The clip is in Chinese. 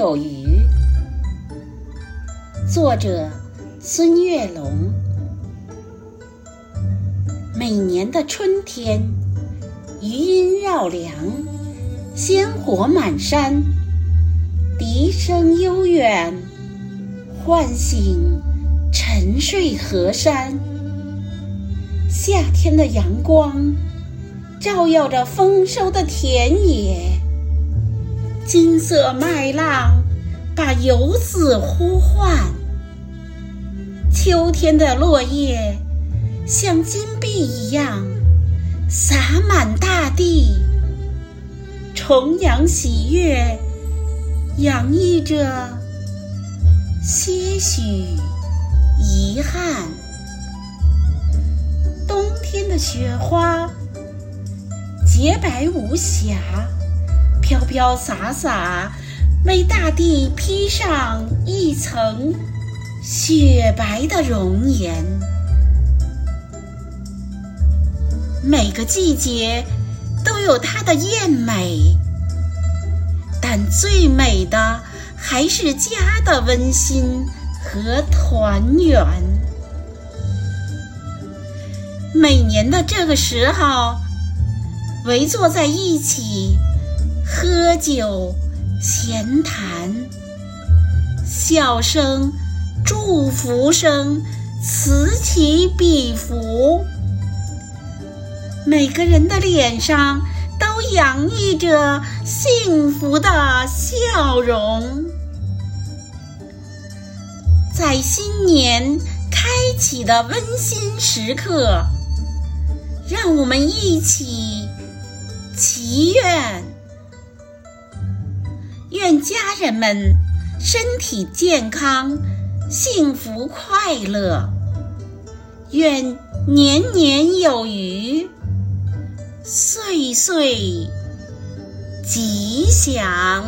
有余。作者：孙月龙。每年的春天，余音绕梁，鲜活满山，笛声悠远，唤醒沉睡河山。夏天的阳光，照耀着丰收的田野。金色麦浪把游子呼唤，秋天的落叶像金币一样洒满大地。重阳喜悦洋溢着些许遗憾。冬天的雪花洁白无瑕。飘飘洒洒，为大地披上一层雪白的容颜。每个季节都有它的艳美，但最美的还是家的温馨和团圆。每年的这个时候，围坐在一起。喝酒、闲谈，笑声、祝福声此起彼伏，每个人的脸上都洋溢着幸福的笑容。在新年开启的温馨时刻，让我们一起祈愿。家人们身体健康、幸福快乐。愿年年有余、岁岁吉祥。